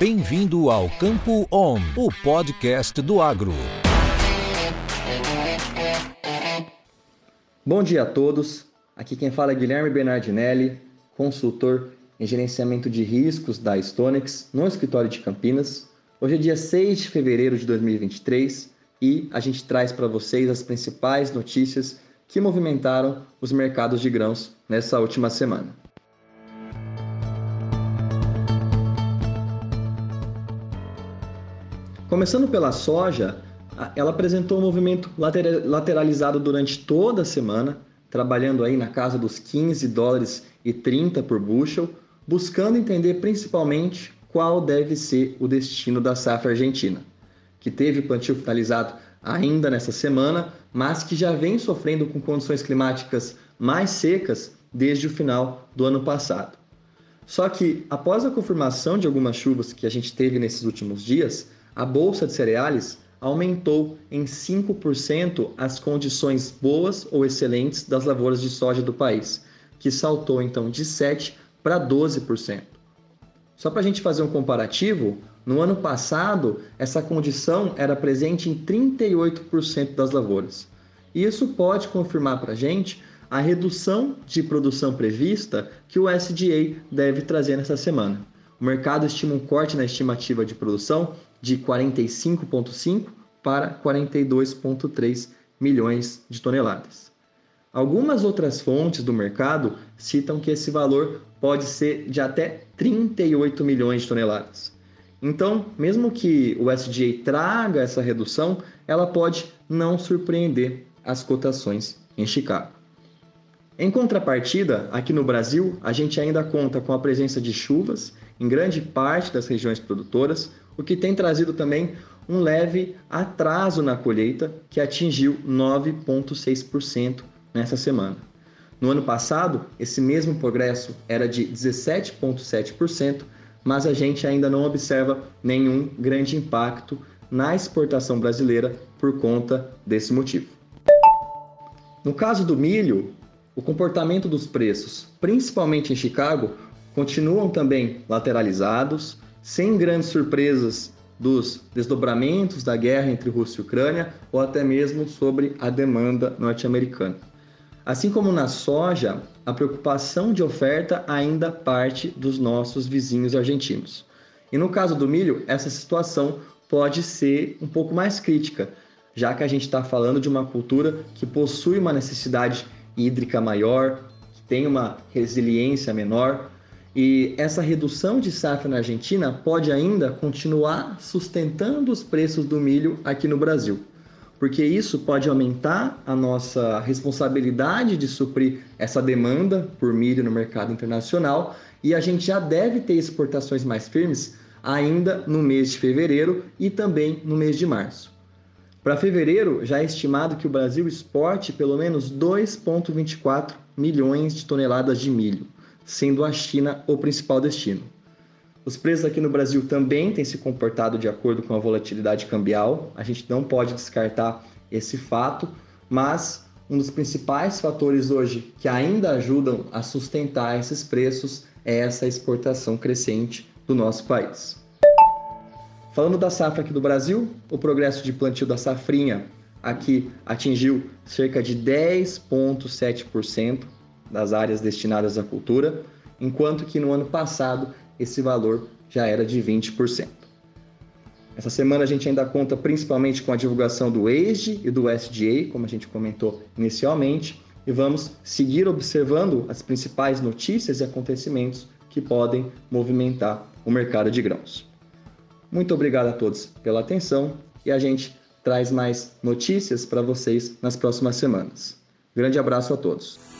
Bem-vindo ao Campo On, o podcast do agro. Bom dia a todos. Aqui quem fala é Guilherme Bernardinelli, consultor em gerenciamento de riscos da Stonex, no escritório de Campinas. Hoje é dia 6 de fevereiro de 2023 e a gente traz para vocês as principais notícias que movimentaram os mercados de grãos nessa última semana. Começando pela soja, ela apresentou um movimento lateralizado durante toda a semana, trabalhando aí na casa dos 15 dólares e 30 por bushel, buscando entender principalmente qual deve ser o destino da safra argentina, que teve plantio finalizado ainda nessa semana, mas que já vem sofrendo com condições climáticas mais secas desde o final do ano passado. Só que após a confirmação de algumas chuvas que a gente teve nesses últimos dias, a bolsa de cereais aumentou em 5% as condições boas ou excelentes das lavouras de soja do país, que saltou então de 7% para 12%. Só para a gente fazer um comparativo, no ano passado essa condição era presente em 38% das lavouras. E isso pode confirmar para a gente a redução de produção prevista que o SDA deve trazer nessa semana. O mercado estima um corte na estimativa de produção de 45,5 para 42,3 milhões de toneladas. Algumas outras fontes do mercado citam que esse valor pode ser de até 38 milhões de toneladas. Então, mesmo que o SDA traga essa redução, ela pode não surpreender as cotações em Chicago. Em contrapartida, aqui no Brasil, a gente ainda conta com a presença de chuvas em grande parte das regiões produtoras, o que tem trazido também um leve atraso na colheita, que atingiu 9,6% nessa semana. No ano passado, esse mesmo progresso era de 17,7%, mas a gente ainda não observa nenhum grande impacto na exportação brasileira por conta desse motivo. No caso do milho, o comportamento dos preços, principalmente em Chicago, continuam também lateralizados, sem grandes surpresas dos desdobramentos da guerra entre Rússia e Ucrânia ou até mesmo sobre a demanda norte-americana. Assim como na soja, a preocupação de oferta ainda parte dos nossos vizinhos argentinos. E no caso do milho, essa situação pode ser um pouco mais crítica, já que a gente está falando de uma cultura que possui uma necessidade hídrica maior, que tem uma resiliência menor, e essa redução de safra na Argentina pode ainda continuar sustentando os preços do milho aqui no Brasil, porque isso pode aumentar a nossa responsabilidade de suprir essa demanda por milho no mercado internacional e a gente já deve ter exportações mais firmes ainda no mês de fevereiro e também no mês de março. Para fevereiro, já é estimado que o Brasil exporte pelo menos 2,24 milhões de toneladas de milho sendo a China o principal destino. Os preços aqui no Brasil também têm se comportado de acordo com a volatilidade cambial, a gente não pode descartar esse fato, mas um dos principais fatores hoje que ainda ajudam a sustentar esses preços é essa exportação crescente do nosso país. Falando da safra aqui do Brasil, o progresso de plantio da safrinha aqui atingiu cerca de 10,7%, das áreas destinadas à cultura, enquanto que no ano passado esse valor já era de 20%. Essa semana a gente ainda conta principalmente com a divulgação do ESG e do SDA, como a gente comentou inicialmente, e vamos seguir observando as principais notícias e acontecimentos que podem movimentar o mercado de grãos. Muito obrigado a todos pela atenção e a gente traz mais notícias para vocês nas próximas semanas. Grande abraço a todos.